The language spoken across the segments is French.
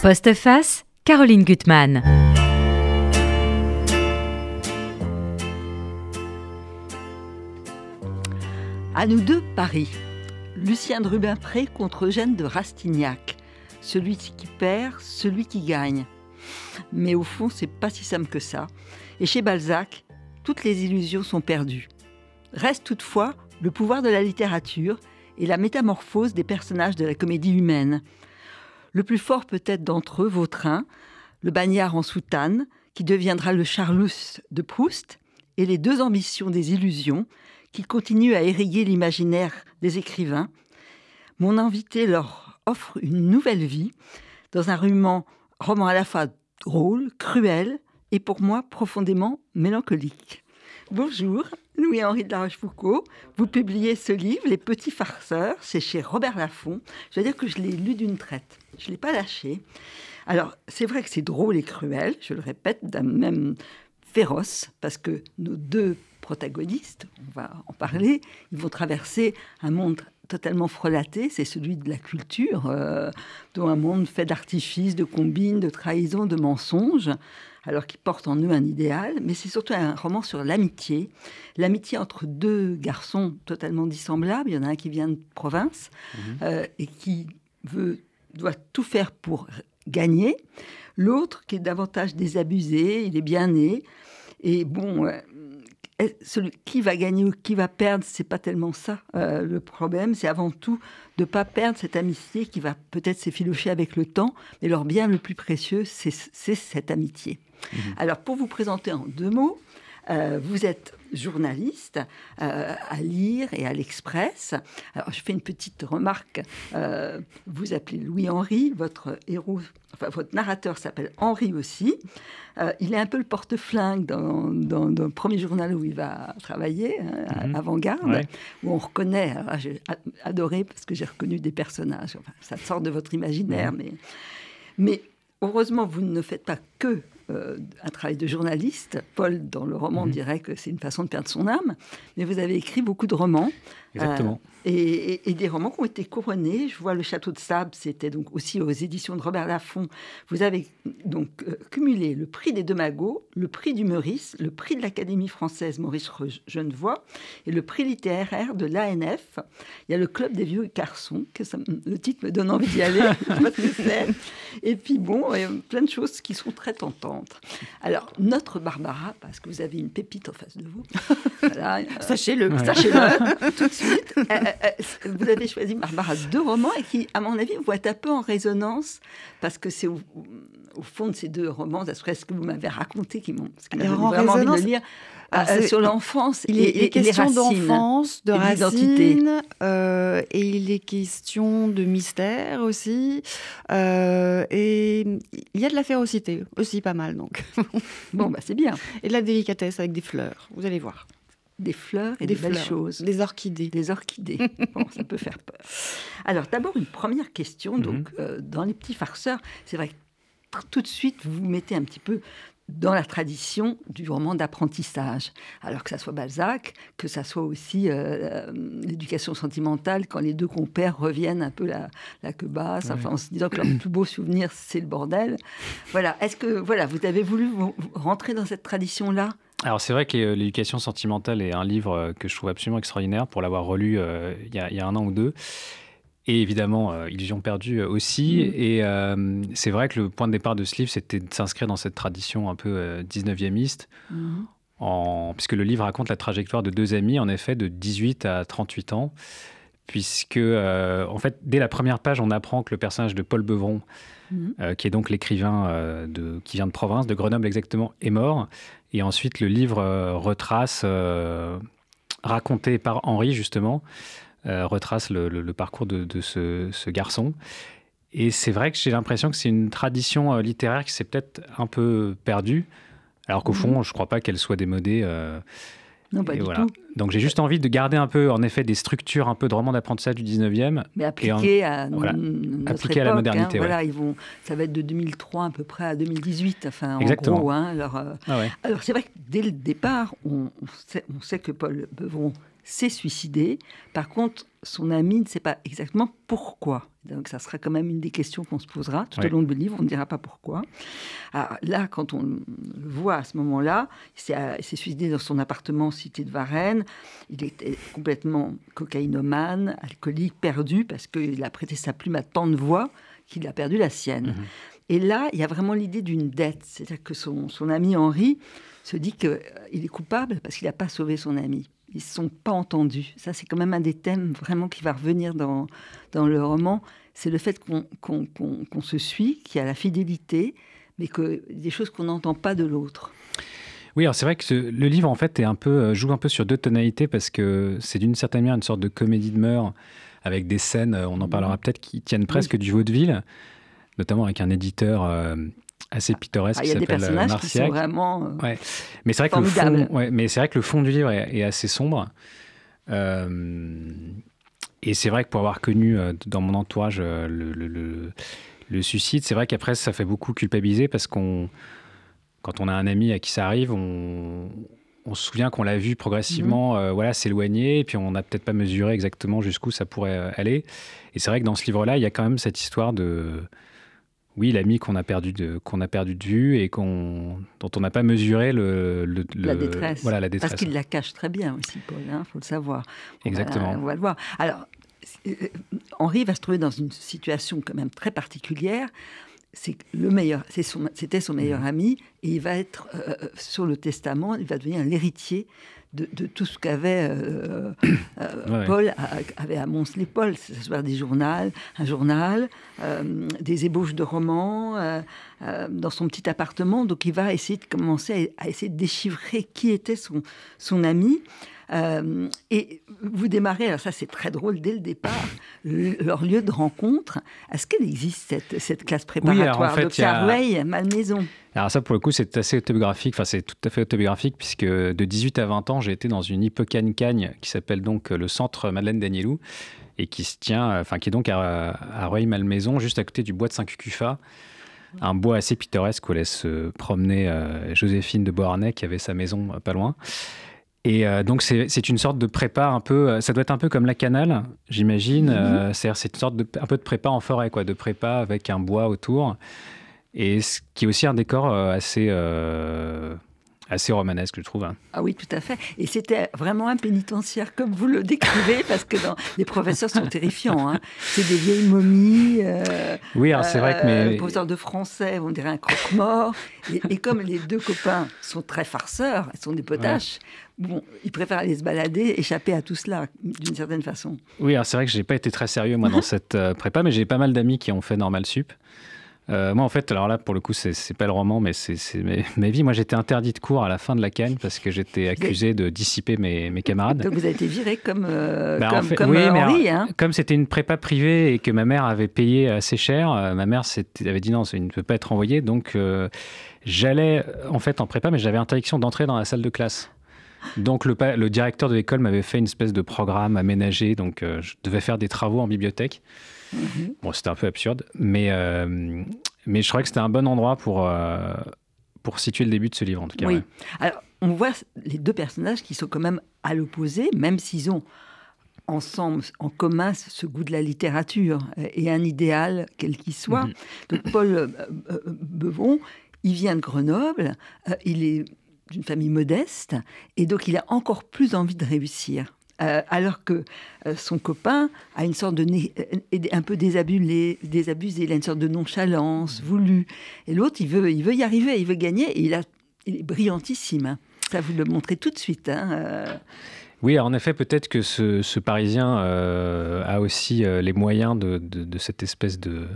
Postface, Caroline Gutmann. À nous deux, Paris. Lucien de Rubempré contre Eugène de Rastignac. Celui qui perd, celui qui gagne. Mais au fond, c'est pas si simple que ça. Et chez Balzac, toutes les illusions sont perdues. Reste toutefois le pouvoir de la littérature et la métamorphose des personnages de la comédie humaine. Le plus fort peut-être d'entre eux, Vautrin, le bagnard en soutane, qui deviendra le Charlus de Proust, et les deux ambitions des illusions, qui continuent à irriguer l'imaginaire des écrivains. Mon invité leur offre une nouvelle vie dans un roman, roman à la fois drôle, cruel et pour moi profondément mélancolique. Bonjour, Louis-Henri de la Rochefoucauld. Vous publiez ce livre, Les Petits Farceurs, c'est chez Robert Laffont. Je veux dire que je l'ai lu d'une traite. Je ne l'ai pas lâché. Alors, c'est vrai que c'est drôle et cruel, je le répète, d'un même féroce, parce que nos deux protagonistes, on va en parler, ils vont traverser un monde totalement frelaté, c'est celui de la culture, euh, dont un monde fait d'artifices, de combines, de trahisons, de mensonges, alors qu'ils portent en eux un idéal, mais c'est surtout un roman sur l'amitié, l'amitié entre deux garçons totalement dissemblables, il y en a un qui vient de province mmh. euh, et qui veut, doit tout faire pour gagner, l'autre qui est davantage désabusé, il est bien né, et bon, euh, celui qui va gagner ou qui va perdre, c'est pas tellement ça euh, le problème. C'est avant tout de pas perdre cette amitié qui va peut-être s'effilocher avec le temps, mais leur bien le plus précieux, c'est cette amitié. Mmh. Alors, pour vous présenter en deux mots, euh, vous êtes journaliste euh, à lire et à l'Express. Alors, je fais une petite remarque. Euh, vous appelez Louis-Henri, votre héros, enfin, votre narrateur s'appelle Henri aussi. il est un peu le porte-flingue dans, le premier journal où il va travailler, hein, mhm. Avant-Garde, où on reconnaît. J'ai adoré parce que j'ai reconnu des personnages. ça sort de votre imaginaire, mhm. mais, mais heureusement, vous ne faites pas que un travail de journaliste. Paul, dans le roman, mhm. dirait que c'est une façon de perdre son âme. Mais vous avez écrit beaucoup de romans. Exactement. Euh, et, des romans qui ont été couronnés. Je vois Le Château de Sable, c'était donc aussi aux éditions de Robert Laffont. Vous avez donc euh, cumulé le prix des deux magots, le prix du Meurice, le prix de l'Académie française Maurice Genevoix et le prix littéraire de l'ANF. Il y a le Club des vieux garçons, que le titre me donne envie d'y aller. et puis bon, il y a plein de choses qui sont très tentantes. Alors, notre Barbara, parce que vous avez une pépite en face de vous. Euh, sachez-le. Sachez-le tout de suite. Euh, vous avez choisi Barbara deux romans et qui, à mon avis, vont être un peu en résonance parce que c'est au, fond de ces deux romans, d'après ce que vous m'avez raconté, qui m'ont vraiment envie de lire. Euh, euh, sur l'enfance il est, et, question d'enfance, de racines, euh, et il est question de mystère aussi, et il y a de la férocité aussi pas mal donc. bon bah c'est bien. Et de la délicatesse avec des fleurs, vous allez voir des fleurs et des, belles choses. Des orchidées. Des orchidées. bon, ça peut faire peur. Alors, d'abord, une première question. Mhm. Donc, euh, dans Les Petits Farceurs, c'est vrai que tout de suite, vous vous mettez un petit peu dans la tradition du roman d'apprentissage. Alors que ça soit Balzac, que ça soit aussi euh, euh, l'éducation sentimentale, quand les deux compères reviennent un peu la, la queue basse, enfin, en se disant que leur plus beau souvenir, c'est le bordel. Voilà. Est-ce que voilà, vous avez voulu rentrer dans cette tradition-là? Alors c'est vrai que l'éducation sentimentale est un livre euh, que je trouve absolument extraordinaire pour l'avoir relu euh, il, y a, un an ou deux. Et évidemment, euh, Illusion perdue aussi. Mm. Et c'est vrai que le point de départ de ce livre, c'était de s'inscrire dans cette tradition un peu 19e mm. en... puisque le livre raconte la trajectoire de deux amis, en effet, de 18 à 38 ans. Puisque, en fait, dès la première page, on apprend que le personnage de Paul Beuvron, mm. qui est donc l'écrivain de... qui vient de province, de Grenoble exactement, est mort. Et ensuite, le livre euh, retrace, euh, raconté par Henri justement, euh, retrace le, parcours de, ce, garçon. Et c'est vrai que j'ai l'impression que c'est une tradition littéraire qui s'est peut-être un peu perdue, alors qu'au fond, mhm. je ne crois pas qu'elle soit démodée. Non, pas du tout. Donc j'ai juste envie de garder un peu, en effet, des structures un peu de roman d'apprentissage du 19e. Mais appliquées à, voilà, appliqué à la modernité. Hein, voilà, ils vont, ça va être de 2003 à peu près à 2018. Enfin, Exactement. en gros. Hein, alors, euh, ah alors c'est vrai que dès le départ, on, sait, on, sait, que Paul Beuvron s'est suicidé. Par contre, son ami ne sait pas exactement pourquoi. Donc ça sera quand même une des questions qu'on se posera tout au long du livre, on ne dira pas pourquoi. Alors, là, quand on le voit à ce moment-là, il s'est suicidé dans son appartement cité de Varennes, il était complètement cocaïnomane, alcoolique, perdu, parce qu'il a prêté sa plume à tant de voix qu'il a perdu la sienne. Mhm. Et là, il y a vraiment l'idée d'une dette, c'est-à-dire que son, son ami Henri se dit qu'il est coupable parce qu'il n'a pas sauvé son ami ils ne sont pas entendus. Ça, c'est quand même un des thèmes vraiment qui va revenir dans, dans le roman. C'est le fait qu'on se suit, qu'il y a la fidélité, mais que des choses qu'on n'entend pas de l'autre. Oui, alors c'est vrai que le livre en fait est un peu euh, joue un peu sur deux tonalités parce que c'est d'une certaine manière une sorte de comédie de mœurs avec des scènes, euh, on en parlera mmh. peut-être, qui tiennent presque du vaudeville, notamment avec un éditeur euh, assez pittoresque. Ah, il y a des euh, personnages qui sont vraiment euh, ouais. mais c'est vrai que le fond, ouais, mais c'est vrai que le fond du livre est, assez sombre. Euh, et c'est vrai que pour avoir connu dans mon entourage le, le, le, suicide, c'est vrai qu'après ça fait beaucoup culpabiliser parce qu'on, quand on a un ami à qui ça arrive, on, on se souvient qu'on l'a vu progressivement mhm. voilà, s'éloigner, et puis on n'a peut-être pas mesuré exactement jusqu'où ça pourrait aller. Et c'est vrai que dans ce livre-là, il y a quand même cette histoire de, oui, l'ami qu'on a perdu de qu'on a perdu de vue et qu'on dont on n'a pas mesuré le, la détresse. Voilà la détresse. Parce qu'il la cache très bien aussi, Paul. Il hein, faut le savoir. Exactement. on va le voir. Alors, euh, Henri va se trouver dans une situation quand même très particulière. C'est le meilleur, c'était son, meilleur mmh. ami, et il va être euh, euh, sur le testament, il va devenir l'héritier de, tout ce qu'avait euh, euh, Paul avait amoncelé Paul, c'est-à-dire des journaux, un journal, euh, des ébauches de romans dans son petit appartement. Donc il va essayer de commencer à, essayer de déchiffrer qui était son, son ami. Euh, et vous démarrez, alors ça c'est très drôle dès le départ, leur lieu de rencontre. Est-ce qu'elle existe cette, cette classe préparatoire oui, en fait, a... Malmaison Alors ça pour le coup c'est assez autobiographique, enfin c'est tout à fait autobiographique puisque de 18 à 20 ans j'ai été dans une hippocane-cagne qui s'appelle donc le centre Madeleine Danielou et qui se tient, enfin qui est donc à, à Rueil-Malmaison, juste à côté du bois de Saint-Cucufa un bois assez pittoresque où laisse se promener euh, Joséphine de Beauharnais qui avait sa maison pas loin. Et euh, donc, c'est une sorte de prépa un peu. Euh, ça doit être un peu comme la canale, j'imagine. Mhm. Euh, c'est une sorte de, un peu de prépa en forêt, quoi, de prépa avec un bois autour. Et ce qui est aussi un décor assez assez romanesque, je trouve. Hein. Ah oui, tout à fait. Et c'était vraiment un pénitentiaire, comme vous le décrivez, parce que dans... les professeurs sont terrifiants. Hein. C'est des vieilles momies. Euh, oui, c'est vrai que mes... Les professeurs de français, on dirait un croque-mort. et, comme les deux copains sont très farceurs, ils sont des potaches, bon, ils préfèrent aller se balader, échapper à tout cela, d'une certaine façon. Oui, c'est vrai que je n'ai pas été très sérieux, moi, dans cette euh, prépa, mais j'ai pas mal d'amis qui ont fait Normal Sup. Euh, moi, en fait, alors là, pour le coup, c'est pas le roman, mais c'est ma vie. Moi, j'étais interdit de cours à la fin de la canne parce que j'étais accusé de dissiper mes, mes, camarades. Donc, vous avez été viré comme, euh, bah, comme, comme oui, euh, Henri, hein. Comme c'était une prépa privée et que ma mère avait payé assez cher, ma mère avait dit non, il ne peut pas être envoyé. Donc, j'allais en fait en prépa, mais j'avais interdiction d'entrer dans la salle de classe. Donc le, le directeur de l'école m'avait fait une espèce de programme aménagé, donc je devais faire des travaux en bibliothèque. Mhm. Bon, c'était un peu absurde, mais, euh, mais je crois que c'était un bon endroit pour, euh, pour situer le début de ce livre, en tout cas. Oui. Alors, on voit les deux personnages qui sont quand même à l'opposé, même s'ils ont ensemble, en commun, ce goût de la littérature et un idéal, quel qu'il soit. Mhm. Donc, Paul euh, Bevon, il vient de Grenoble, il est d'une famille modeste, et donc il a encore plus envie de réussir. Euh, alors que euh, son copain a une sorte de euh, un peu désabusé, désabusé, il a une sorte de nonchalance voulue. Et l'autre, il veut, il veut y arriver, il veut gagner, et il, a, est brillantissime. Ça, vous le montrez tout de suite. Hein, oui, en effet, peut-être que ce, Parisien a aussi les moyens de, cette espèce de,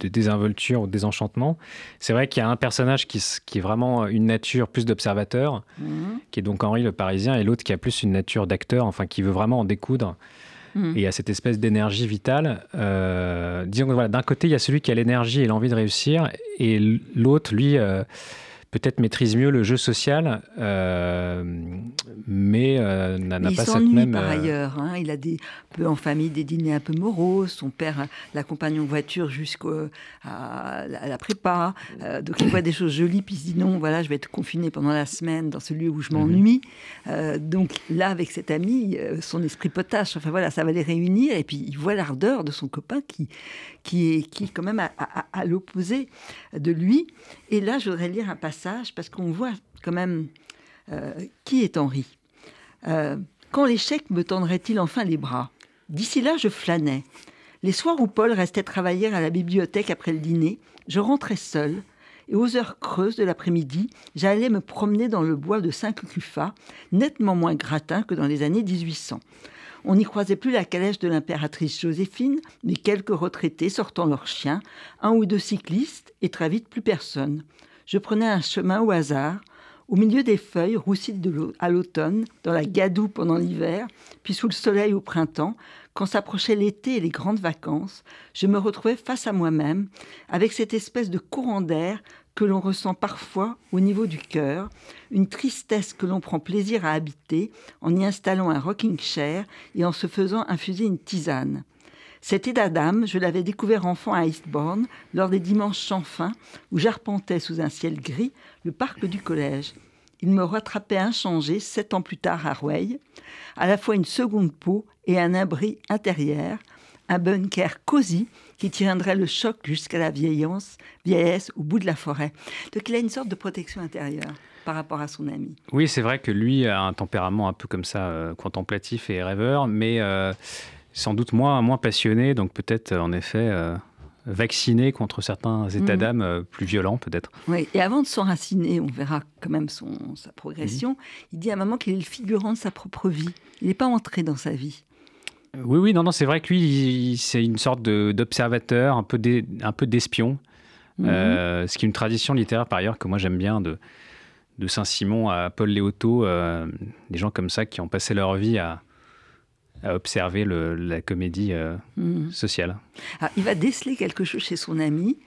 de désinvolture ou de désenchantement. C'est vrai qu'il y a un personnage qui, qui, est vraiment une nature plus d'observateur, mhm. qui est donc Henri le Parisien, et l'autre qui a plus une nature d'acteur, enfin qui veut vraiment en découdre. Mhm. Et il y a cette espèce d'énergie vitale. Euh, disons que voilà, d'un côté, il y a celui qui a l'énergie et l'envie de réussir, et l'autre, lui, euh, peut-être maîtrise mieux le jeu social, euh, mais euh, n'a pas cette même. par ailleurs. Hein. Il a des peu en famille des dîners un peu moroses. Son père l'accompagne en voiture jusqu'à la, prépa. donc il voit des choses jolies, puis il se dit non, voilà, je vais être confiné pendant la semaine dans ce lieu où je mhm. m'ennuie. donc là, avec cet ami, son esprit potache. Enfin voilà, ça va les réunir. Et puis il voit l'ardeur de son copain qui, qui est, qui est quand même à, l'opposé de lui. Et là, je voudrais lire un passage parce qu'on voit quand même euh, qui est Henri. Euh, quand l'échec me tendrait-il enfin les bras? D'ici là, je flânais. Les soirs où Paul restait travailler à la bibliothèque après le dîner, je rentrais seul. Et aux heures creuses de l'après-midi, j'allais me promener dans le bois de Saint-Cucufa, nettement moins gratin que dans les années 1800. On n'y croisait plus la calèche de l'impératrice Joséphine, mais quelques retraités sortant leurs chiens, un ou deux cyclistes, et très vite plus personne. Je prenais un chemin au hasard, au milieu des feuilles roussies à l'automne, dans la gadoue pendant l'hiver, puis sous le soleil au printemps, quand s'approchait l'été et les grandes vacances, je me retrouvais face à moi-même, avec cette espèce de courant d'air que l'on ressent parfois au niveau du cœur, une tristesse que l'on prend plaisir à habiter en y installant un rocking chair et en se faisant infuser une tisane. Cet état d'âme, je l'avais découvert enfant à Eastbourne, lors des dimanches sans fin, où j'arpentais sous un ciel gris le parc du collège. Il me rattrapait inchangé sept ans plus tard à Rueil, à la fois une seconde peau et un abri intérieur, un bunker cosy qui tiendrait le choc jusqu'à la vieillesse au bout de la forêt. Donc il a une sorte de protection intérieure par rapport à son ami. Oui, c'est vrai que lui a un tempérament un peu comme ça, euh, contemplatif et rêveur, mais euh, sans doute moins, moins passionné, donc peut-être euh, en effet vacciné contre certains états mhm. d'âme plus violents peut-être. Oui, et avant de s'enraciner, on verra quand même son, sa progression, mhm. il dit à maman qu'il est le figurant de sa propre vie. Il n'est pas entré dans sa vie. Oui, oui, non, non, c'est vrai que lui, c'est une sorte d'observateur, un peu d'espion. Euh, ce qui est une tradition littéraire, par ailleurs, que moi j'aime bien, de, de Saint-Simon à Paul Léoto, euh, des gens comme ça qui ont passé leur vie à, observer la comédie euh, mhm. sociale. Ah, il va déceler quelque chose chez son ami,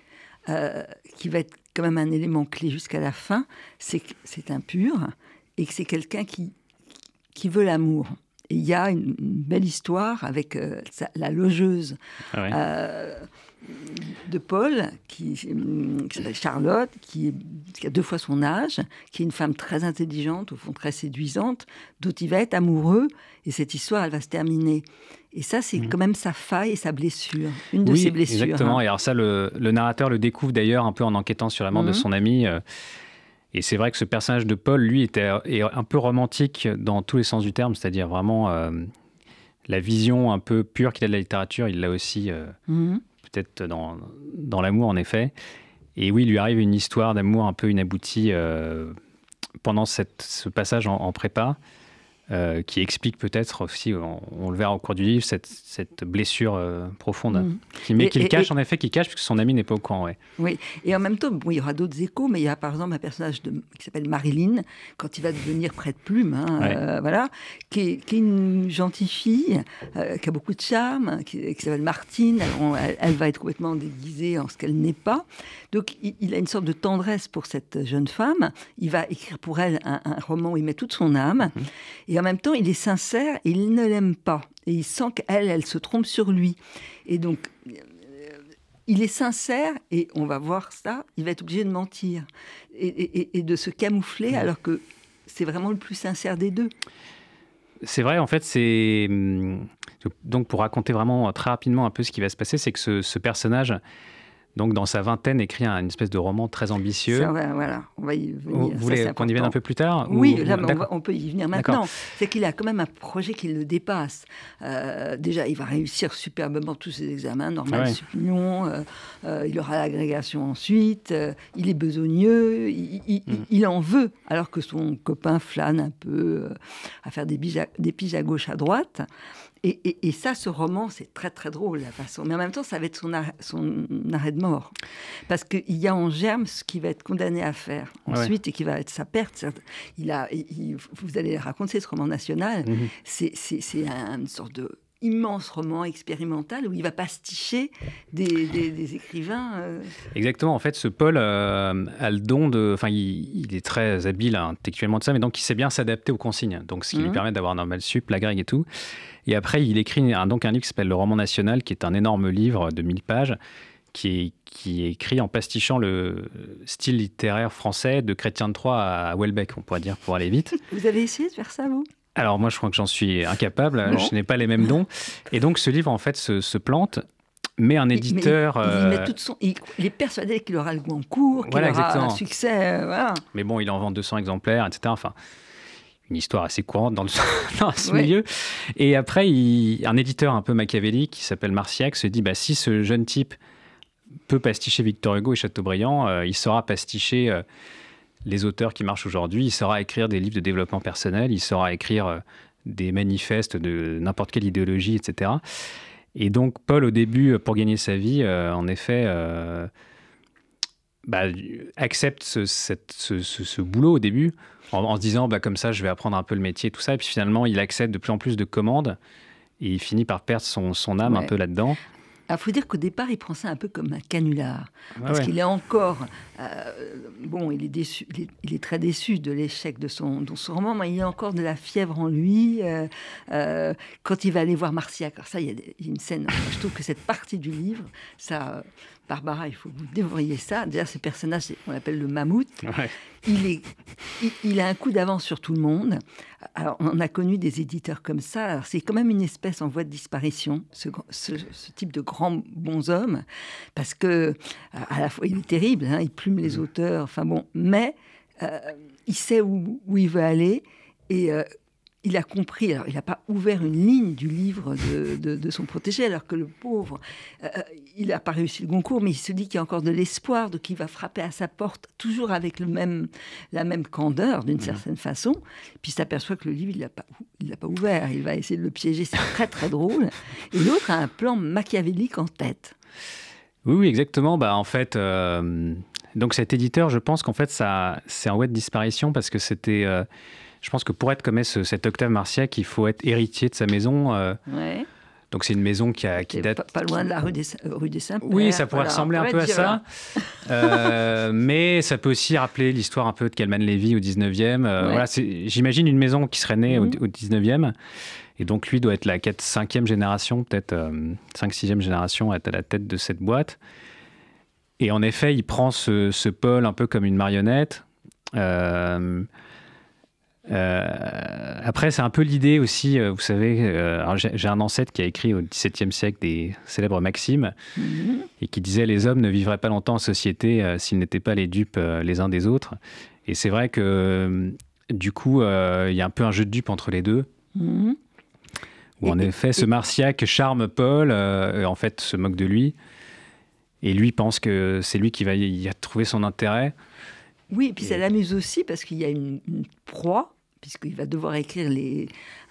qui va être quand même un élément clé jusqu'à la fin, c'est que c'est impur et que c'est quelqu'un qui, qui veut l'amour il y a une, belle histoire avec euh, la logeuse ah euh, de Paul, qui, s'appelle Charlotte, qui, a deux fois son âge, qui est une femme très intelligente, au fond très séduisante, dont il va être amoureux, et cette histoire, elle va se terminer. Et ça, c'est mmh. quand même sa faille et sa blessure, une de ses blessures. Exactement. Hein. Et alors ça, le, narrateur le découvre d'ailleurs un peu en enquêtant sur la mort de mmh. son ami. Euh, et c'est vrai que ce personnage de Paul, lui, était un peu romantique dans tous les sens du terme, c'est-à-dire vraiment euh, la vision un peu pure qu'il a de la littérature, il l'a aussi euh, mhm. peut-être dans, dans l'amour, en effet. Et oui, il lui arrive une histoire d'amour un peu inaboutie euh, pendant cette, ce passage en prépa. Euh, qui explique peut-être aussi, on, le verra au cours du livre, cette, cette blessure euh, profonde, mm. qui, mais qu'il cache en effet, qui cache puisque son ami n'est pas au courant. Ouais. Oui, et en même temps, bon, il y aura d'autres échos, mais il y a par exemple un personnage de, qui s'appelle Marilyn, quand il va devenir près de plume, hein, euh, voilà, qui est, qui est, une gentille fille, qui a beaucoup de charme, qui, s'appelle Martine, elle, va être complètement déguisée en ce qu'elle n'est pas. Donc il, a une sorte de tendresse pour cette jeune femme, il va écrire pour elle un, roman où il met toute son âme, et en même temps, il est sincère et il ne l'aime pas. Et il sent qu'elle, elle se trompe sur lui. Et donc, euh, il est sincère et on va voir ça, il va être obligé de mentir et, de se camoufler alors que c'est vraiment le plus sincère des deux. C'est vrai, en fait, c'est. Hum, donc, pour raconter vraiment très rapidement un peu ce qui va se passer, c'est que ce, ce personnage donc dans sa vingtaine, écrit un, une espèce de roman très ambitieux. voilà, on va y venir. Vous voulez qu'on y vienne un peu plus tard Oui, on, peut y venir maintenant. C'est qu'il a quand même un projet qui le dépasse. Euh, déjà, il va réussir superbement tous ses examens, normal, ouais. Euh, euh, il aura l'agrégation ensuite, il est besogneux, il, mm. en veut, alors que son copain flâne un peu à faire des, des piges à gauche, à droite. Et, ça, ce roman, c'est très très drôle la façon. Mais en même temps, ça va être son, arrêt, son arrêt de mort. Parce qu'il y a en germe ce qu'il va être condamné à faire ensuite et qui va être sa perte. Il a, vous allez raconter ce roman national. Mhm. C'est une sorte de immense roman expérimental où il va pasticher des, des, écrivains. Euh. Exactement. En fait, ce Paul euh, a le don de. Enfin, il, est très habile intellectuellement de ça, mais donc il sait bien s'adapter aux consignes. Donc, ce qui lui mhm. permet d'avoir normal sup, la grecque et tout. Et après, il écrit un, donc un livre qui s'appelle Le Roman National, qui est un énorme livre de 1000 pages, qui est, qui est écrit en pastichant le style littéraire français de Chrétien de Troyes à Welbeck, on pourrait dire, pour aller vite. Vous avez essayé de faire ça, vous? Alors moi, je crois que j'en suis incapable. Je n'ai pas les mêmes dons. Et donc, ce livre, en fait, se, plante. Mais un éditeur. il, est persuadé qu'il aura le Goncourt, qu'il aura un succès. Euh, mais bon, il en vend 200 exemplaires, etc. Enfin, une histoire assez courante dans, ce milieu. Et après, un éditeur un peu machiavélique qui s'appelle Marciac se dit bah, si ce jeune type peut pasticher Victor Hugo et Chateaubriand, euh, il saura pasticher. Euh, les auteurs qui marchent aujourd'hui. Il saura écrire des livres de développement personnel, il saura écrire euh, des manifestes de n'importe quelle idéologie, etc. Et donc Paul, au début, pour gagner sa vie, euh, en effet, euh, bah, accepte ce, boulot au début, en, se disant, bah, comme ça, je vais apprendre un peu le métier, tout ça. Et puis finalement, il accepte de plus en plus de commandes. Et il finit par perdre son, âme un peu là-dedans. Il faut dire qu'au départ, il prend ça un peu comme un canular. parce qu'il est encore. Euh, bon, il est, déçu, il est, très déçu de l'échec de son, de son roman, mais il a encore de la fièvre en lui. Euh, euh, quand il va aller voir Marcia, car ça, il y a une scène. je trouve que cette partie du livre, ça. Barbara, il faut que vous dévoriez ça. Déjà, ce personnage, on l'appelle le mammouth. Il, est, il, a un coup d'avance sur tout le monde. Alors, on a connu des éditeurs comme ça. C'est quand même une espèce en voie de disparition, ce, type de grands bons hommes, parce que à la fois il est terrible, hein, il plume les mm. auteurs. Enfin bon, mais euh, il sait où, où, il veut aller et euh, il a compris, alors il n'a pas ouvert une ligne du livre de, son protégé, alors que le pauvre, euh, euh, il n'a pas réussi le concours, mais il se dit qu'il y a encore de l'espoir, de qu'il va frapper à sa porte, toujours avec le même, la même candeur, d'une mmh. certaine façon. Puis il s'aperçoit que le livre, il ne l'a pas, pas ouvert, il va essayer de le piéger, c'est très très drôle. Et l'autre a un plan machiavélique en tête. Oui, oui, exactement. Bah, en fait, euh, donc cet éditeur, je pense qu'en fait, ça, c'est en voie de disparition parce que c'était je pense que pour être comme cet Octave Martiac, il faut être héritier de sa maison. Euh. Donc c'est une maison qui, a, qui date... Pas, loin de la rue des, rue des Saints. Oui, ça pourrait ressembler un peu à ça. Euh, mais ça peut aussi rappeler l'histoire un peu de Calman Levy au 19e. Euh, voilà, J'imagine une maison qui serait née au, 19e. Mhm. Et donc lui doit être la 4, 5e génération, peut-être 5, 6e génération à être à la tête de cette boîte. Et en effet, il prend ce, ce Paul un peu comme une marionnette. Euh, après, c'est un peu l'idée aussi, euh, vous savez, euh, j'ai un ancêtre qui a écrit au XVIIe siècle des célèbres maximes mhm. et qui disait les hommes ne vivraient pas longtemps en société s'ils n'étaient pas les dupes les uns des autres. Et c'est vrai que du coup, il y a un peu un jeu de dupes entre les deux. Mhm. Où en effet, ce Martiac charme Paul, en fait se moque de lui. Et lui pense que c'est lui qui va y trouver son intérêt. Oui, et puis ça l'amuse aussi parce qu'il y a une, proie, puisqu'il va devoir écrire les,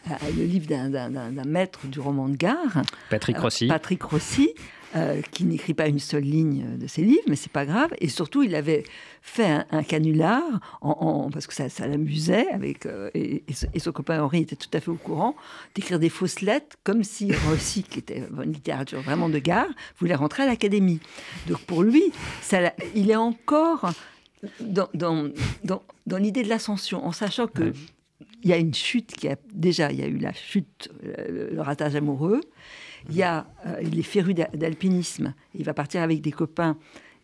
euh, le livre d'un maître du roman de gare. Patrick euh, Rossi. Patrick Rossi. Euh, qui n'écrit pas une seule ligne de ses livres, mais c'est pas grave. Et surtout, il avait fait un, canular, en, parce que ça, ça l'amusait, avec et, son copain Henri était tout à fait au courant, d'écrire des fausses lettres, comme si Rossi, qui était une littérature vraiment de gare, voulait rentrer à l'académie. Donc pour lui, ça, il est encore dans, dans, dans, l'idée de l'ascension, en sachant que il y a une chute qui a déjà, il y a eu la chute, euh, le, ratage amoureux. Il y a, euh, il est féru d'alpinisme. Il va partir avec des copains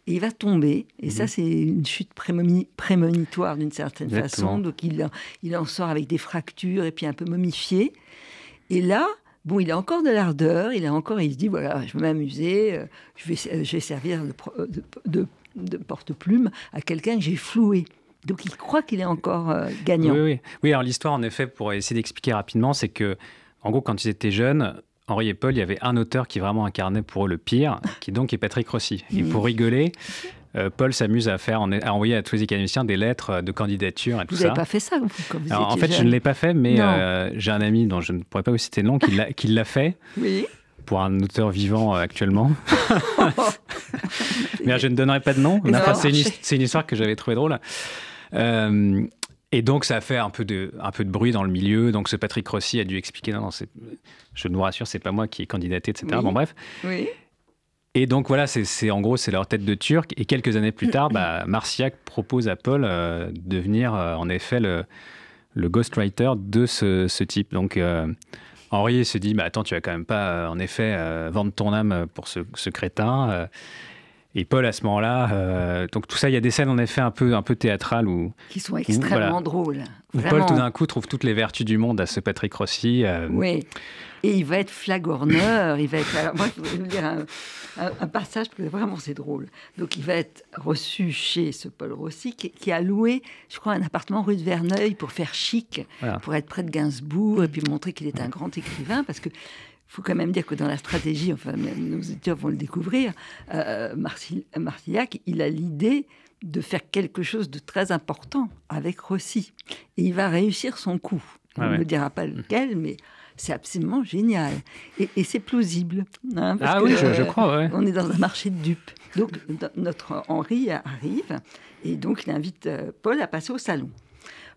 et il va tomber. Et ça, mhm. c'est une chute prémonitoire d'une certaine façon. Donc il, il en sort avec des fractures et puis un peu momifié. Et là, bon, il a encore de l'ardeur. Il a encore, il se dit voilà, je vais m'amuser. Euh, je vais, je vais servir de, de de porte-plume à quelqu'un que j'ai floué. Donc il croit qu'il est encore euh, gagnant. Oui, oui. oui alors l'histoire, en effet, pour essayer d'expliquer rapidement, c'est que, en gros, quand ils étaient jeunes, Henri et Paul, il y avait un auteur qui vraiment incarnait pour eux le pire, qui donc est Patrick Rossi. Et pour rigoler, euh, Paul s'amuse à faire, à envoyer à tous les académiciens des lettres de candidature et tout vous ça. Vous n'avez pas fait ça vous, quand vous En fait, je ne l'ai pas fait, mais euh, j'ai un ami dont je ne pourrais pas vous citer le nom qui l'a fait. Oui pour un auteur vivant euh, actuellement. Mais je ne donnerai pas de nom. c'est, une, histoire que j'avais trouvée drôle. Euh, Et donc, ça a fait un peu, de, un peu de bruit dans le milieu. Donc, ce Patrick Rossi a dû expliquer non, non, je vous rassure, c'est pas moi qui ai candidaté, etc. Bon, bref. Oui. Et donc, voilà, c'est en gros, c'est leur tête de turc. Et quelques années plus tard, bah, Marciac propose à Paul euh, de devenir, euh, en effet, le, le ghostwriter de ce, ce type. Donc, Henri se dit bah, Attends, tu vas quand même pas, en effet, vendre ton âme pour ce, ce crétin. Et Paul, à ce moment-là, euh, donc tout ça, il y a des scènes en effet un peu, un peu théâtrales. Où, qui sont extrêmement drôles. Paul, tout d'un coup, trouve toutes les vertus du monde à ce Patrick Rossi. Euh. Oui. Et il va être flagorneur, il va être. Alors, moi, je vais vous dire un, passage, parce que vraiment c'est drôle. Donc, il va être reçu chez ce Paul Rossi, qui, a loué, je crois, un appartement rue de Verneuil pour faire chic, pour être près de Gainsbourg, et puis montrer qu'il est un grand écrivain, parce que faut quand même dire que dans la stratégie, enfin, nos éditeurs vont le découvrir, euh, Marcillac, il a l'idée de faire quelque chose de très important avec Rossi. Et il va réussir son coup. On ne dira pas lequel, mais c'est absolument génial. Et, c'est plausible. Hein, ah oui, je, crois. On est dans un marché de dupes. Donc, notre Henri arrive et donc il invite euh, Paul à passer au salon.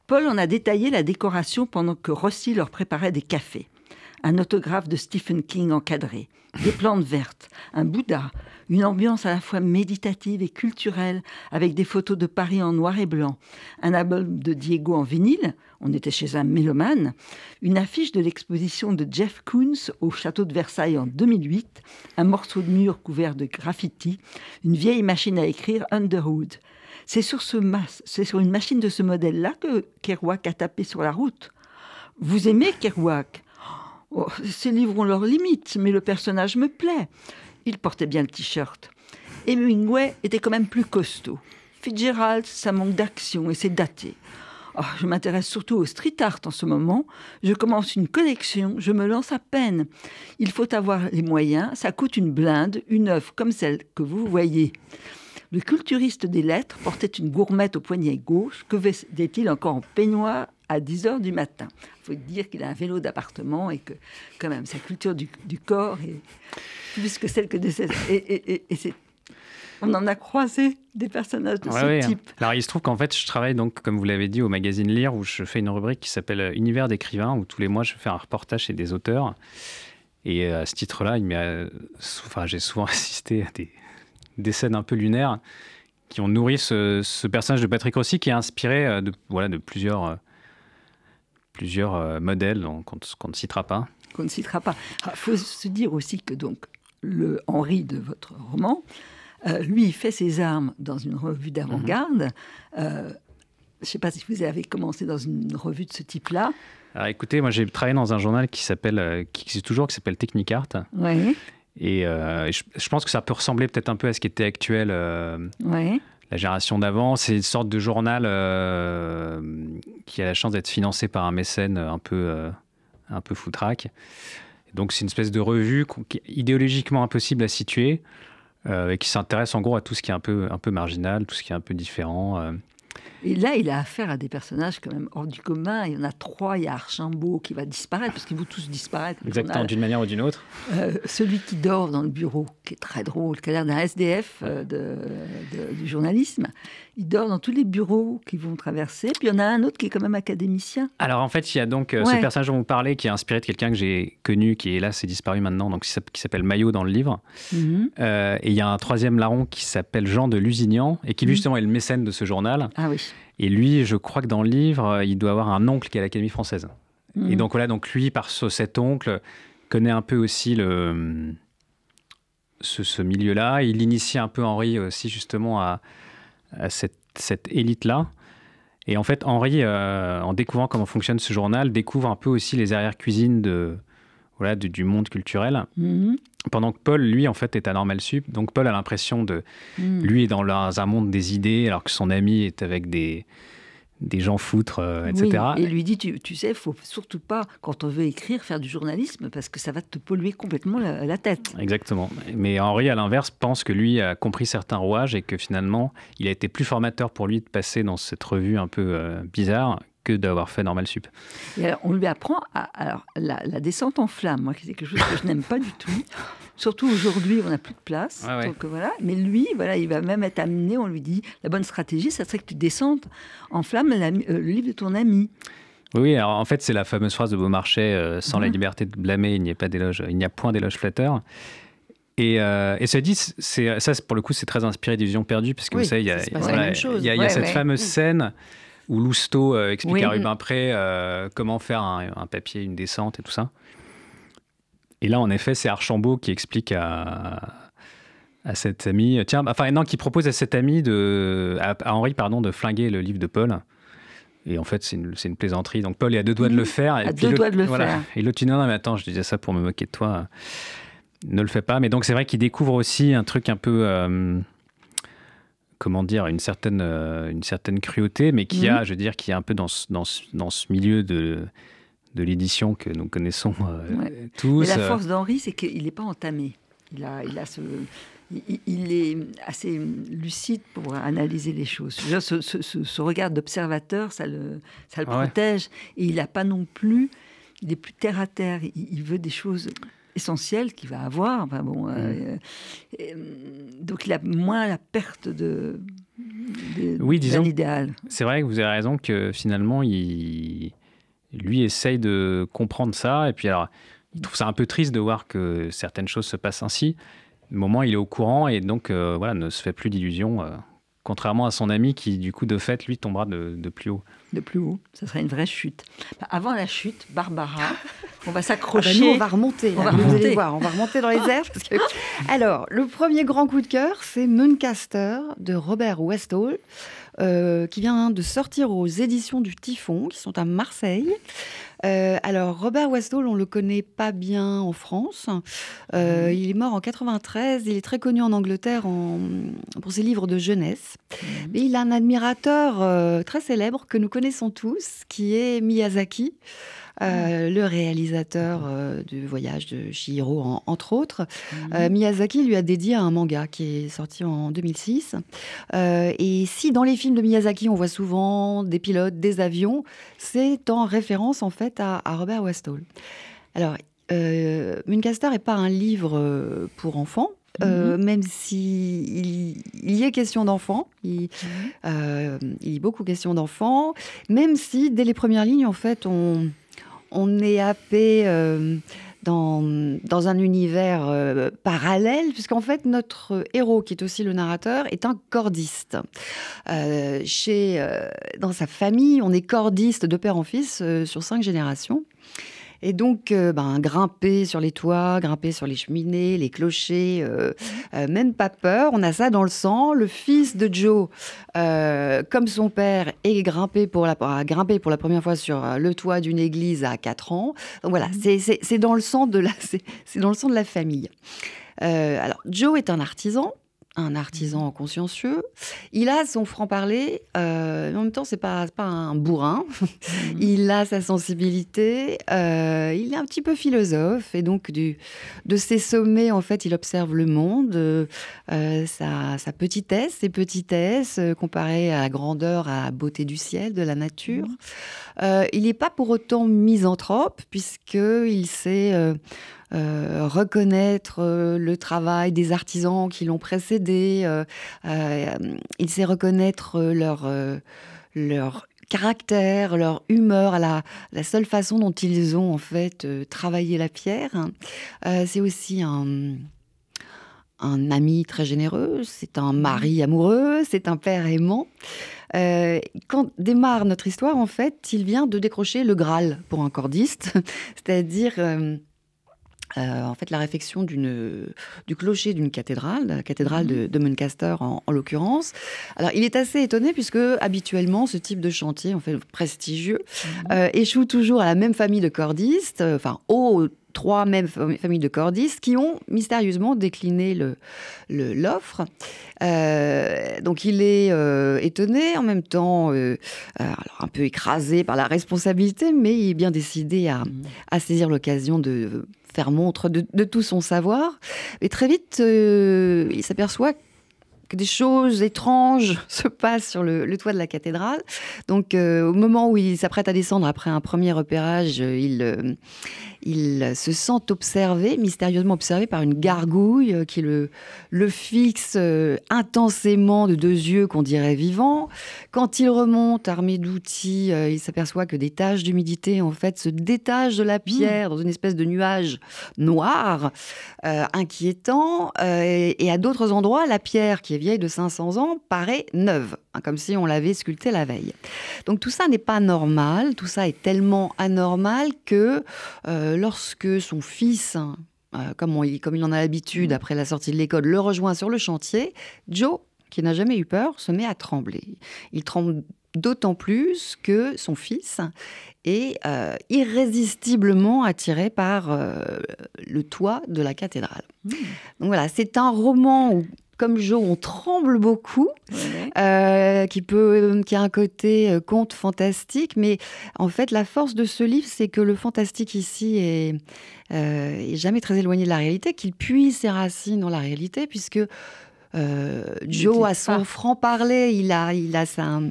Paul en a détaillé la décoration pendant que Rossi leur préparait des cafés un autographe de Stephen King encadré, des plantes vertes, un Bouddha, une ambiance à la fois méditative et culturelle, avec des photos de Paris en noir et blanc, un album de Diego en vinyle, on était chez un mélomane, une affiche de l'exposition de Jeff Koons au château de Versailles en 2008, un morceau de mur couvert de graffiti, une vieille machine à écrire Underwood. C'est sur, ce c'est sur une machine de ce modèle-là que Kerouac a tapé sur la route. Vous aimez Kerouac? Oh, ces livres ont leurs limites, mais le personnage me plaît. Il portait bien le t-shirt. Hemingway était quand même plus costaud. Fitzgerald, ça manque d'action et c'est daté. Oh, je m'intéresse surtout au street art en ce moment. Je commence une collection, je me lance à peine. Il faut avoir les moyens, ça coûte une blinde, une œuvre comme celle que vous voyez. Le culturiste des lettres portait une gourmette au poignet gauche. Que faisait-il encore en peignoir? À 10 heures du matin. Il faut dire qu'il a un vélo d'appartement et que, quand même, sa culture du, corps est plus que celle que de ses... Et, et, on en a croisé des personnages de ce hein. type. Alors, il se trouve qu'en fait, je travaille, donc, comme vous l'avez dit, au magazine Lire, où je fais une rubrique qui s'appelle Univers d'écrivains, où tous les mois, je fais un reportage chez des auteurs. Et euh, à ce titre-là, enfin, j'ai souvent assisté à des, des scènes un peu lunaires qui ont nourri ce, personnage de Patrick Rossi, qui est inspiré euh, de, voilà, de plusieurs euh, plusieurs euh, modèles qu'on ne citera pas. Qu'on ne citera pas. Il faut se dire aussi que donc le Henri de votre roman, euh, lui, il fait ses armes dans une revue d'avant-garde. Mhm. Euh, je ne sais pas si vous avez commencé dans une revue de ce type-là. Écoutez, moi j'ai travaillé dans un journal qui s'appelle, qui existe toujours, qui s'appelle Technicart. Oui. Et je, pense que ça peut ressembler peut-être un peu à ce qui était actuel. La génération d'avant. C'est une sorte de journal euh, qui a la chance d'être financé par un mécène un peu, euh, un peu foutraque. Donc c'est une espèce de revue idéologiquement impossible à situer euh, et qui s'intéresse en gros à tout ce qui est un peu marginal, tout ce qui est un peu différent. Et là, il a affaire à des personnages quand même hors du commun. Il y en a trois. Il y a Archambault qui va disparaître, parce qu'ils vont tous disparaître. Exactement, d'une manière ou d'une autre. Euh, celui qui dort dans le bureau, qui est très drôle, qui a l'air d'un SDF euh, du journalisme. Il dort dans tous les bureaux qui vont traverser. Puis il y en a un autre qui est quand même académicien. Alors en fait, il y a donc euh, ce personnage dont vous parlez qui est inspiré de quelqu'un que j'ai connu, qui est là, c'est disparu maintenant, donc qui s'appelle Maillot dans le livre. Mhm. et il y a un troisième larron qui s'appelle Jean de Lusignan et qui mhm. justement est le mécène de ce journal. Ah oui. Et lui, je crois que dans le livre, il doit avoir un oncle qui est à l'Académie française. Et hmm. donc voilà, donc lui, par cet oncle, connaît un peu aussi le, ce, milieu-là. Il initie un peu Henri aussi justement à, cette, élite-là. Et en fait, Henri, euh, en découvrant comment fonctionne ce journal, découvre un peu aussi les arrières-cuisines de, voilà, du monde culturel. Mhm. Pendant que Paul, lui, en fait, est à Normal Sup. Donc Paul a l'impression de... Mhm. Lui est dans un monde des idées, alors que son ami est avec des, des gens foutres, euh, etc. et lui dit, tu, tu sais, il faut surtout pas, quand on veut écrire, faire du journalisme, parce que ça va te polluer complètement la, tête. Exactement. Mais Henri, à l'inverse, pense que lui a compris certains rouages et que finalement, il a été plus formateur pour lui de passer dans cette revue un peu euh, bizarre que d'avoir fait normal sup. Et alors, on lui apprend alors, la, descente en flamme, moi, c'est quelque chose que je n'aime pas du tout. Surtout aujourd'hui, on n'a plus de place. Donc, voilà. Mais lui, voilà, il va même être amené, on lui dit, la bonne stratégie, ça serait que tu descendes en flamme euh, le livre de ton ami. Oui, alors en fait, c'est la fameuse phrase de Beaumarchais euh, sans la mhm. liberté de blâmer, il n'y a pas d'éloge, il n'y a point d'éloge flatteur. Et, euh, et ça dit, c'est ça pour le coup, c'est très inspiré des Visions perdues, parce que vous savez, il y a, il y a, cette fameuse scène où Lousteau euh, explique à Rubin Pré euh, comment faire un, papier, une descente et tout ça. Et là, en effet, c'est Archambault qui explique à, à cet ami, tiens, enfin non, qui propose à cet ami de, à, Henri, pardon, de flinguer le livre de Paul. Et en fait, c'est une, une, plaisanterie. Donc Paul est à deux doigts de le faire. à deux doigts de le faire. Et l'autre, non, non, mais attends, je disais ça pour me moquer de toi. Ne le fais pas. Mais donc, c'est vrai qu'il découvre aussi un truc un peu. Euh, comment dire, une certaine, euh, une certaine cruauté, mais qui a, mhm. je veux dire, qui est un peu dans ce, dans ce, dans ce milieu de, de l'édition que nous connaissons euh, tous. La force d'Henri, c'est qu'il n'est pas entamé. Il a, il a ce, il, est assez lucide pour analyser les choses. Ce, ce, regard d'observateur, ça le, ça le protège. Et il n'a pas non plus, il est plus terre à terre. il veut des choses essentiel qu'il va avoir. Enfin, bon, euh, mm. euh, donc il a moins la perte de, oui, disons, l'idéal. C'est vrai que vous avez raison que finalement, il, lui essaye de comprendre ça. Et puis alors, il trouve ça un peu triste de voir que certaines choses se passent ainsi. Au moment, il est au courant et donc euh, voilà, ne se fait plus d'illusions contrairement à son ami qui, du coup, de fait, lui, tombera de, plus haut. De plus haut, ça serait une vraie chute. Bah, avant la chute, Barbara, on va s'accrocher. Ah bah on va remonter. On va remonter. voir, on va remonter dans les airs. Alors, le premier grand coup de cœur, c'est Muncaster de Robert Westall. Euh, qui vient de sortir aux éditions du Typhon, qui sont à Marseille. Euh, alors, Robert Westall, on ne le connaît pas bien en France. Euh, mhm. Il est mort en 93. Il est très connu en Angleterre pour ses livres de jeunesse. Mhm. Mais il a un admirateur très célèbre que nous connaissons tous, qui est Miyazaki. Euh, le réalisateur euh, du voyage de Shihiro, entre autres. Mhm. Euh, Miyazaki lui a dédié un manga qui est sorti en 2006. et si dans les films de Miyazaki, on voit souvent des pilotes, des avions, c'est en référence en fait à, Robert Westall. Alors, Muncaster n'est pas un livre pour enfants, mhm. même s'il il y est question d'enfants, il, mhm. il, y a beaucoup question d'enfants, même si dès les premières lignes, en fait, on, on est happé euh, dans, un univers euh, parallèle, puisqu'en fait, notre héros, qui est aussi le narrateur, est un cordiste. Euh, chez, dans sa famille, on est cordiste de père en fils sur cinq générations. Et donc, euh, ben, grimper sur les toits, grimper sur les cheminées, les clochers, euh, euh, même pas peur. On a ça dans le sang. Le fils de Joe, comme son père, est grimpé pour la, a grimpé pour la première fois sur le toit d'une église à 4 ans. Donc voilà, mmh. c'est dans le sang de la, c'est dans le sang de la famille. alors, Joe est un artisan un artisan mhm. consciencieux. Il a son franc-parler, euh, en même temps, c'est pas, pas un bourrin. Mhm. il a sa sensibilité, euh, il est un petit peu philosophe, et donc du, de ses sommets, en fait, il observe le monde, euh, sa, sa, petitesse, ses petitesses, comparées à la grandeur, à la beauté du ciel, de la nature. Mhm. il n'est pas pour autant misanthrope, puisqu'il sait euh, reconnaître euh, le travail des artisans qui l'ont précédé. Euh, il sait reconnaître leur, leur caractère, leur humeur, la, la, seule façon dont ils ont en fait travaillé la pierre. c'est aussi un, un ami très généreux, c'est un mari amoureux, c'est un père aimant. quand démarre notre histoire, en fait, il vient de décrocher le Graal pour un cordiste, c'est-à-dire euh, en fait, la réfection du clocher d'une cathédrale, la cathédrale de, de Muncaster en, l'occurrence. Alors, il est assez étonné puisque habituellement, ce type de chantier, en fait, prestigieux, mhm. euh, échoue toujours à la même famille de cordistes, euh, enfin, aux trois mêmes familles de cordistes qui ont mystérieusement décliné l'offre. Le, donc il est étonné, en même temps alors un peu écrasé par la responsabilité, mais il est bien décidé à, mhm. à saisir l'occasion de faire montre de, tout son savoir. Et très vite, euh, il s'aperçoit que des choses étranges se passent sur le, toit de la cathédrale. Donc, euh, au moment où il s'apprête à descendre après un premier repérage, euh, il, euh, il se sent observé, mystérieusement observé par une gargouille qui le, le fixe intensément de deux yeux qu'on dirait vivants. Quand il remonte, armé d'outils, il s'aperçoit que des taches d'humidité, en fait, se détachent de la pierre dans une espèce de nuage noir, inquiétant. et, et à d'autres endroits, la pierre qui est vieille de 500 ans paraît neuve, hein, comme si on l'avait sculptée la veille. Donc tout ça n'est pas normal, tout ça est tellement anormal que euh, lorsque son fils, hein, euh, comme, comme il en a l'habitude après la sortie de l'école, le rejoint sur le chantier, Joe, qui n'a jamais eu peur, se met à trembler. Il tremble d'autant plus que son fils est euh, irrésistiblement attiré par le toit de la cathédrale. Mmh. Donc voilà, c'est un roman où comme Joe, on tremble beaucoup, euh, qui peut, qui a un côté euh, conte fantastique, mais en fait, la force de ce livre, c'est que le fantastique ici est, euh, jamais très éloigné de la réalité, qu'il puise ses racines dans la réalité, puisque Joe a son franc parler, il a, il a sa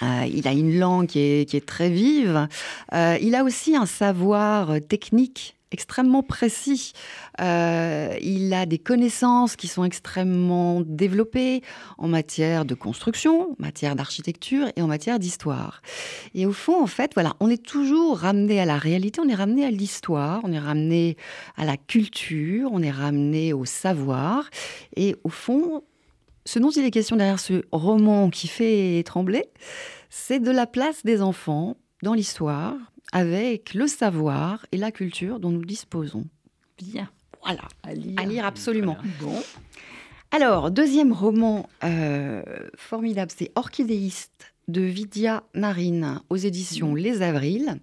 il a une langue qui est, qui est très vive. il a aussi un savoir technique extrêmement précis. Euh, il a des connaissances qui sont extrêmement développées en matière de construction, en matière d'architecture et en matière d'histoire. Et au fond, en fait, voilà, on est toujours ramené à la réalité, on est ramené à l'histoire, on est ramené à la culture, on est ramené au savoir. Et au fond, ce dont il est question derrière ce roman qui fait trembler, c'est de la place des enfants dans l'histoire, avec le savoir et la culture dont nous disposons. Bien. Voilà. À lire, absolument. Bon. Alors, deuxième roman euh, formidable, c'est Orchidéiste de Vidya Narine aux éditions. Les Avrils.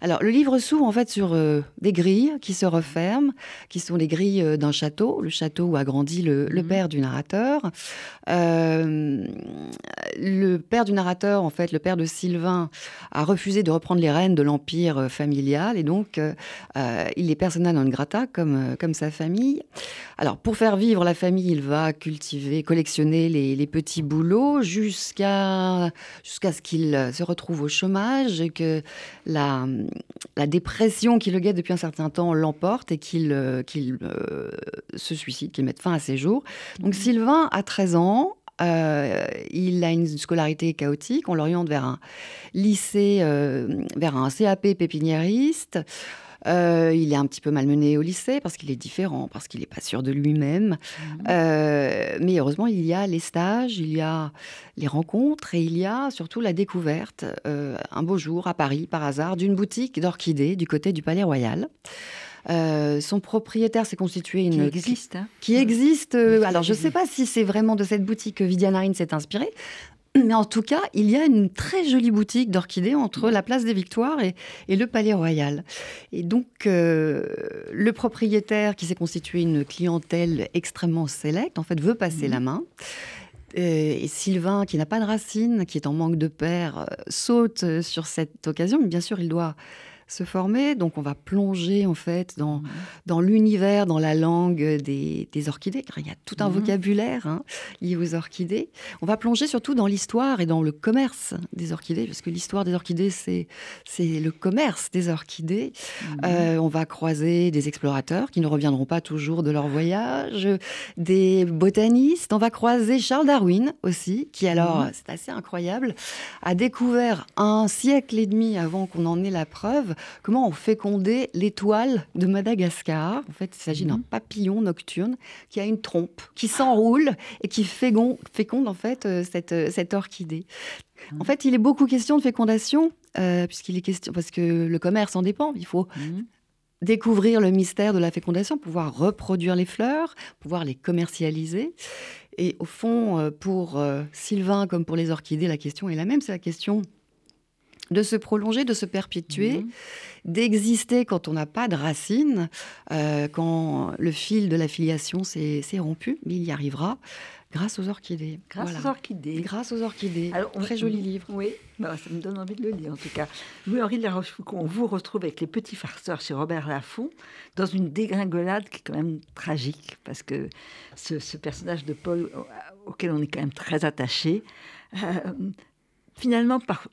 Alors, le livre s'ouvre en fait sur euh, des grilles qui se referment, qui sont les grilles euh, d'un château, le château où a grandi le, mhm. père du narrateur. Euh, le père du narrateur, en fait, le père de Sylvain, a refusé de reprendre les rênes de l'empire familial et donc il est persona non grata comme, comme sa famille. Alors, pour faire vivre la famille, il va cultiver, collectionner les, petits boulots jusqu'à jusqu'à ce qu'il se retrouve au chômage et que la, la dépression qui le guette depuis un certain temps l'emporte et qu'il euh, euh, se suicide, qu'il mette fin à ses jours. Donc mhm. Sylvain a 13 ans, euh, il a une scolarité chaotique, on l'oriente vers un lycée, vers un CAP pépiniériste. Euh, il est un petit peu malmené au lycée parce qu'il est différent, parce qu'il n'est pas sûr de lui-même. Mhm. Euh, mais heureusement, il y a les stages, il y a les rencontres et il y a surtout la découverte, euh, un beau jour à Paris, par hasard, d'une boutique d'orchidées du côté du Palais Royal. son propriétaire s'est constitué une... Qui existe. Hein. Qui existe. alors, je ne sais pas si c'est vraiment de cette boutique que Vidiana s'est inspirée, mais en tout cas, il y a une très jolie boutique d'orchidées entre la place des Victoires et, le Palais Royal. Et donc, euh, le propriétaire, qui s'est constitué une clientèle extrêmement sélecte, en fait, veut passer mmh. la main. Et Sylvain, qui n'a pas de racines, qui est en manque de père, euh, saute sur cette occasion. Mais bien sûr, il doit se former. Donc on va plonger en fait dans, mmh. dans l'univers, dans la langue des, des, orchidées, il y a tout un mmh. vocabulaire hein, lié aux orchidées. On va plonger surtout dans l'histoire et dans le commerce des orchidées, parce que l'histoire des orchidées, c'est, c'est le commerce des orchidées. Mmh. Euh, on va croiser des explorateurs qui ne reviendront pas toujours de leur voyage, des botanistes. On va croiser Charles Darwin aussi, qui alors, c'est assez incroyable, a découvert un siècle et demi avant qu'on en ait la preuve comment on fécondait l'étoile de Madagascar. En fait, il s'agit d'un mhm. papillon nocturne qui a une trompe, qui s'enroule et qui féconde, féconde en fait euh, cette, euh, cette orchidée. Mhm. En fait, il est beaucoup question de fécondation, euh, puisqu'il est question, parce que le commerce en dépend. Il faut mhm. découvrir le mystère de la fécondation, pouvoir reproduire les fleurs, pouvoir les commercialiser. Et au fond, pour Sylvain comme pour les orchidées, la question est la même, c'est la question de se prolonger, de se perpétuer, mhm. d'exister quand on n'a pas de racines, euh, quand le fil de la filiation s'est rompu, mais il y arrivera grâce aux orchidées. Grâce aux orchidées. Grâce aux orchidées. Très joli livre. Oui, bah, ça me donne envie de le lire en tout cas. Louis-Henri de la Rochefoucauld, on vous retrouve avec Les Petits Farceurs chez Robert Laffont dans une dégringolade qui est quand même tragique parce que ce, ce personnage de Paul auquel on est quand même très attaché, finalement par,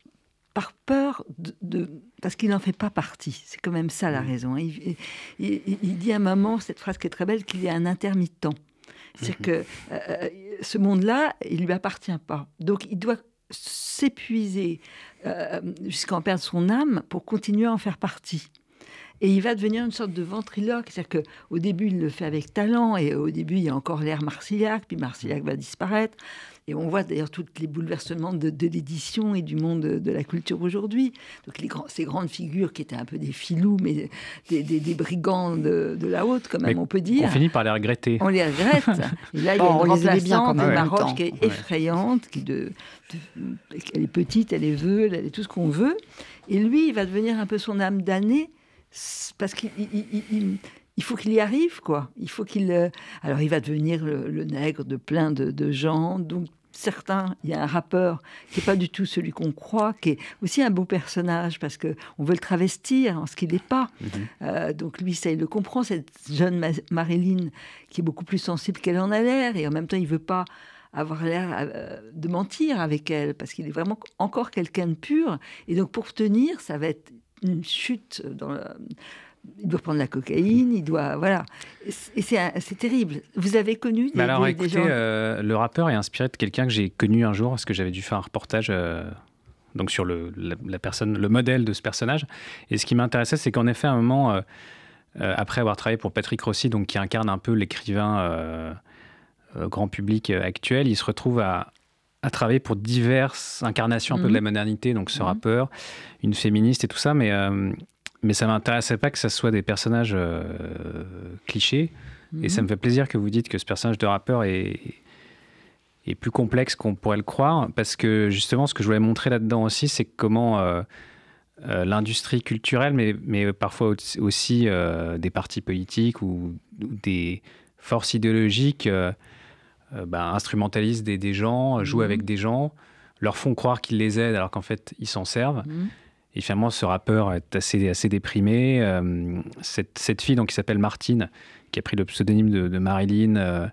par peur de, parce qu'il n'en fait pas partie. C'est quand même ça la mmh. raison. Hein. Il, dit à un moment cette phrase qui est très belle qu'il est un intermittent. C'est mmh. que euh, ce monde-là, il lui appartient pas. Donc il doit s'épuiser euh, jusqu'à en perdre son âme pour continuer à en faire partie. Et il va devenir une sorte de ventriloque. C'est-à-dire qu'au début, il le fait avec talent, et au début, il y a encore l'air Marcillac, puis Marcillac va disparaître. Et on voit d'ailleurs tous les bouleversements de, l'édition et du monde de, la culture aujourd'hui. Donc les ces grandes figures qui étaient un peu des filous, mais des, brigands de, la haute, quand même, on peut dire. On finit par les regretter. On les regrette. et là, il y a une remplaçante de Maroc qui est effrayante, qui de, elle est petite, elle est veule, elle est tout ce qu'on veut. Et lui, il va devenir un peu son âme damnée parce qu'il il, faut qu'il y arrive, quoi. Il faut qu'il. Euh, alors, il va devenir le, nègre de plein de, de, gens. Donc, certains, il y a un rappeur qui n'est pas du tout celui qu'on croit, qui est aussi un beau personnage parce que on veut le travestir en ce qu'il n'est pas. Mhm. Euh, donc lui, ça, il le comprend, cette jeune Marilyn qui est beaucoup plus sensible qu'elle en a l'air et en même temps, il veut pas avoir l'air euh, de mentir avec elle parce qu'il est vraiment encore quelqu'un de pur. Et donc pour tenir, ça va être une chute dans il doit prendre la cocaïne, il doit voilà, et c'est terrible. Vous avez connu des, alors, écoutez, euh, le rappeur est inspiré de quelqu'un que j'ai connu un jour parce que j'avais dû faire un reportage. Euh, donc sur le, la, personne, le modèle de ce personnage. Et ce qui m'intéressait, c'est qu'en effet, à un moment, euh, après avoir travaillé pour Patrick Rossi, donc qui incarne un peu l'écrivain grand public actuel, il se retrouve à, à travailler pour diverses incarnations un peu de la mhm. modernité, donc ce mhm. rappeur, une féministe et tout ça, mais, euh, mais ça m'intéressait pas que ça soit des personnages euh, clichés. Et ça mhm. me fait plaisir que vous dites que ce personnage de rappeur est, est plus complexe qu'on pourrait le croire, parce que justement, ce que je voulais montrer là-dedans aussi, c'est comment euh, l'industrie culturelle, mais, mais parfois aussi des partis politiques ou, ou des forces idéologiques euh, bah, instrumentalisent des, gens, jouent mhm. avec des gens, leur font croire qu'ils les aident alors qu'en fait ils s'en servent. Mhm. Et finalement, ce rappeur est assez, assez déprimé. Euh, cette, fille donc, qui s'appelle Martine, qui a pris le pseudonyme de, Marilyn, euh,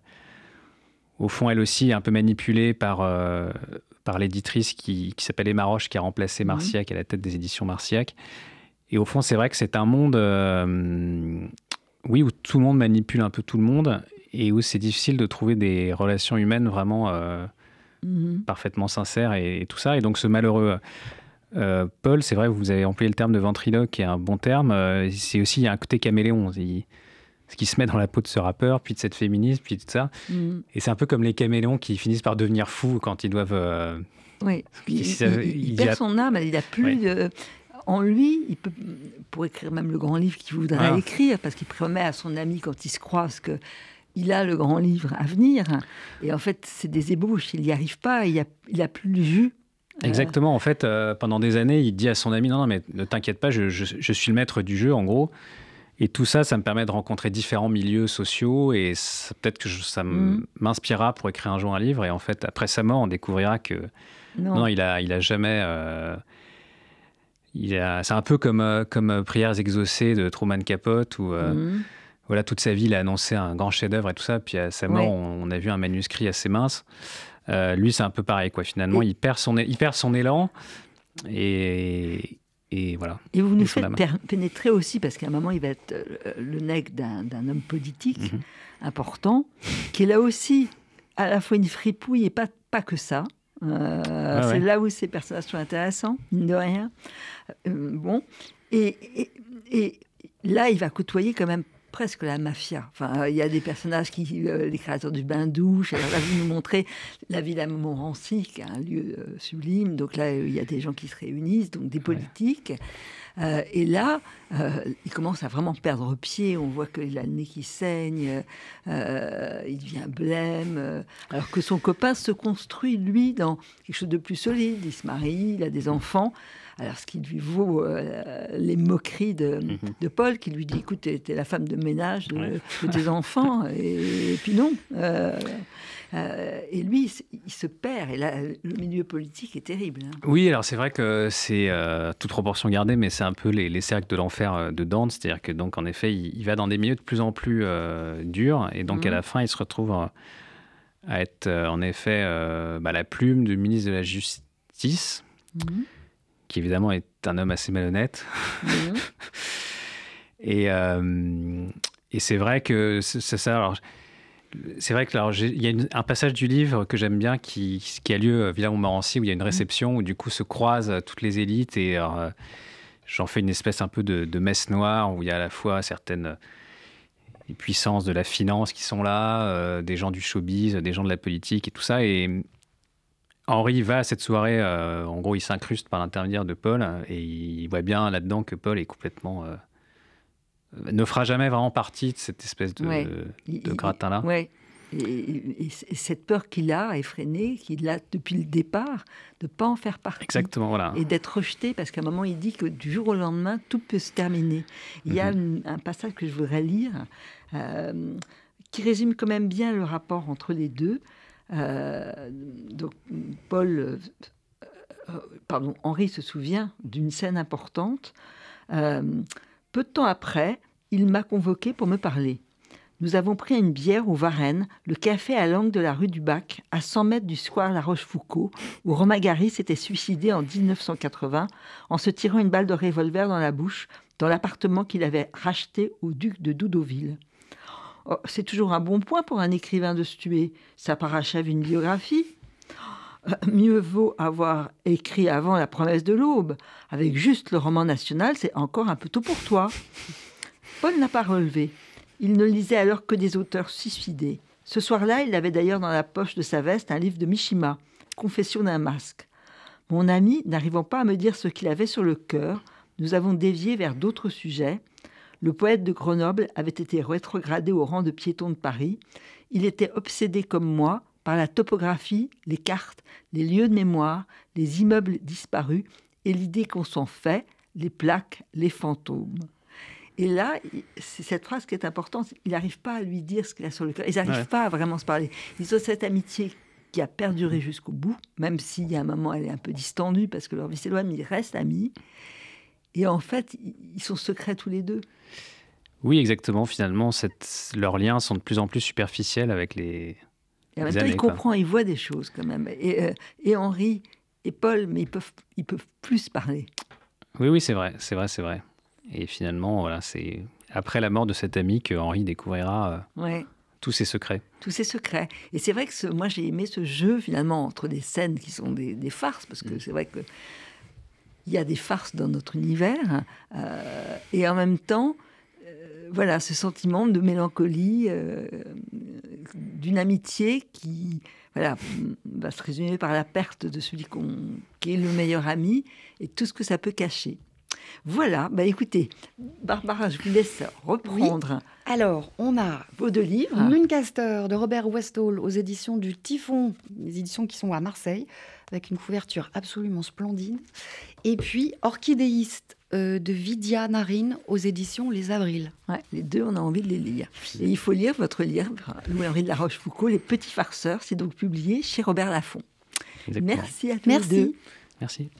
au fond, elle aussi est un peu manipulée par, par l'éditrice qui, qui s'appelle Emma Roche, qui a remplacé mhm. Marciac à la tête des éditions Marciac. Et au fond, c'est vrai que c'est un monde, oui, où tout le monde manipule un peu tout le monde et où c'est difficile de trouver des relations humaines vraiment euh, mhm. parfaitement sincères et, tout ça. Et donc ce malheureux euh, Paul, c'est vrai, vous avez employé le terme de ventriloque, qui est un bon terme. Euh, c'est aussi il y a un côté caméléon. ce qui se met dans la peau de ce rappeur, puis de cette féministe, puis tout ça. Mhm. Et c'est un peu comme les caméléons qui finissent par devenir fous quand ils doivent. oui, il, perd son âme, il a plus de en lui, il peut, pour écrire même le grand livre qu'il voudrait ah. écrire, parce qu'il promet à son ami quand ils se croisent que il a le grand livre à venir. Et en fait, c'est des ébauches. Il n'y arrive pas. Il n'a il a plus le jus. Euh, Exactement. En fait, euh, pendant des années, il dit à son ami Non, non, mais ne t'inquiète pas, je, suis le maître du jeu, en gros. Et tout ça, ça me permet de rencontrer différents milieux sociaux et peut-être que ça mm. m'inspirera pour écrire un jour un livre. Et en fait, après sa mort, on découvrira que non, il, a, il a jamais. Euh, c'est un peu comme, comme Prières exaucées de Truman Capote ou. Mm voilà, toute sa vie, il a annoncé un grand chef-d'œuvre et tout ça. Puis à sa mort, on, a vu un manuscrit assez mince. Euh, lui, c'est un peu pareil, quoi. Finalement, il, perd son, il perd son élan. Et, et voilà. Et vous nous faites pénétrer aussi, parce qu'à un moment, il va être euh, le nec d'un homme politique mhm. important, qui est là aussi à la fois une fripouille et pas, pas que ça. Euh, ah c'est là où ces personnages sont intéressants, mine de rien. bon. Et, et, et, là, il va côtoyer quand même presque la mafia. Enfin, il y a des personnages qui, euh, les créateurs du bain-douche. Alors là, vous nous montrez la villa Montmorency, qui est un lieu euh, sublime. Donc là, il y a des gens qui se réunissent, donc des politiques. Euh, et là, il commence à vraiment perdre pied. On voit qu'il a le nez qui saigne, il devient blême. alors que son copain se construit, lui, dans quelque chose de plus solide. Il se marie, il a des enfants. Alors, ce qui lui vaut euh, les moqueries de, mhm. de, Paul, qui lui dit Écoute, tu es la femme de ménage de, tes enfants. Et, puis non. Euh, euh, et lui, il se perd. Et là, le milieu politique est terrible. Hein. Oui, alors c'est vrai que c'est toute proportion gardée, mais c'est un peu les, cercles de l'enfer de Dante. C'est-à-dire que, donc, en effet, il, va dans des milieux de plus en plus durs. Et donc, à mhm. la fin, il se retrouve à être en effet bah, la plume du ministre de la Justice, mhm. Qui évidemment est un homme assez malhonnête. Mhm. et, et c'est vrai que c'est ça. Alors, c'est vrai que il y a un passage du livre que j'aime bien qui, qui, a lieu à Villers-Montmorency où il y a une mmh. réception où du coup se croisent toutes les élites et euh, j'en fais une espèce un peu de, messe noire où il y a à la fois certaines puissances de la finance qui sont là, euh, des gens du showbiz, des gens de la politique et tout ça. Et Henri va à cette soirée, euh, en gros il s'incruste par l'intermédiaire de Paul et il voit bien là-dedans que Paul est complètement ne fera jamais vraiment partie de cette espèce de, gratin-là. Oui. Et, cette peur qu'il a, effrénée, qu'il a depuis le départ, de ne pas en faire partie. Exactement, voilà. Et d'être rejeté, parce qu'à un moment, il dit que du jour au lendemain, tout peut se terminer. Il y a mhm. un passage que je voudrais lire, euh, qui résume quand même bien le rapport entre les deux. Euh, donc, Paul, euh, pardon, Henri se souvient d'une scène importante. peu de temps après, il m'a convoqué pour me parler. Nous avons pris une bière au Varennes, le café à l'angle de la rue du Bac, à 100 mètres du square La Rochefoucauld, où Romain Gary s'était suicidé en 1980 en se tirant une balle de revolver dans la bouche dans l'appartement qu'il avait racheté au duc de Doudoville. Oh, c'est toujours un bon point pour un écrivain de se tuer. Ça parachève une biographie. Euh, mieux vaut avoir écrit avant La promesse de l'aube. Avec juste le roman national, c'est encore un peu tôt pour toi. Paul n'a pas relevé. Il ne lisait alors que des auteurs suicidés. Ce soir-là, il avait d'ailleurs dans la poche de sa veste un livre de Mishima, Confession d'un masque. Mon ami, n'arrivant pas à me dire ce qu'il avait sur le cœur, nous avons dévié vers d'autres sujets. Le poète de Grenoble avait été rétrogradé au rang de piéton de Paris. Il était obsédé comme moi par la topographie, les cartes, les lieux de mémoire, les immeubles disparus et l'idée qu'on s'en fait, les plaques, les fantômes. Et là, c'est cette phrase qui est importante. Il n'arrive pas à lui dire ce qu'il a sur le cœur. Ils n'arrivent pas à vraiment se parler. Ils ont cette amitié qui a perduré jusqu'au bout, même s'il y a un moment, elle est un peu distendue parce que leur vie s'éloigne, mais ils restent amis. Et en fait, ils sont secrets tous les deux. Oui, exactement. Finalement, cette... leurs liens sont de plus en plus superficiels avec les. Et en même temps, il comprend, il voit des choses quand même. Et, euh, et Henri et Paul, mais ils peuvent, ils peuvent plus parler. Oui, oui, c'est vrai, c'est vrai, c'est vrai. Et finalement, voilà, c'est après la mort de cet ami que Henri découvrira euh, tous ses secrets. Tous ses secrets. Et c'est vrai que moi, j'ai aimé ce jeu finalement entre des scènes qui sont des, farces, parce que mm. c'est vrai que il y a des farces dans notre univers, euh, et en même temps, voilà, ce sentiment de mélancolie, d'une amitié qui, voilà, va se résumer par la perte de celui qui est le meilleur ami et tout ce que ça peut cacher. Voilà, bah écoutez, Barbara, je vous laisse reprendre. Alors, on a vos deux livres. Mooncaster de Robert Westall aux éditions du Typhon, les éditions qui sont à Marseille, avec une couverture absolument splendide. Et puis Orchidéiste euh, de Vidya Narine aux éditions Les Avrils. les deux, on a envie de les lire. Et il faut lire votre livre, Louis-Henri de la Rochefoucauld, Les Petits Farceurs. C'est donc publié chez Robert Laffont. Merci à tous Merci. Merci.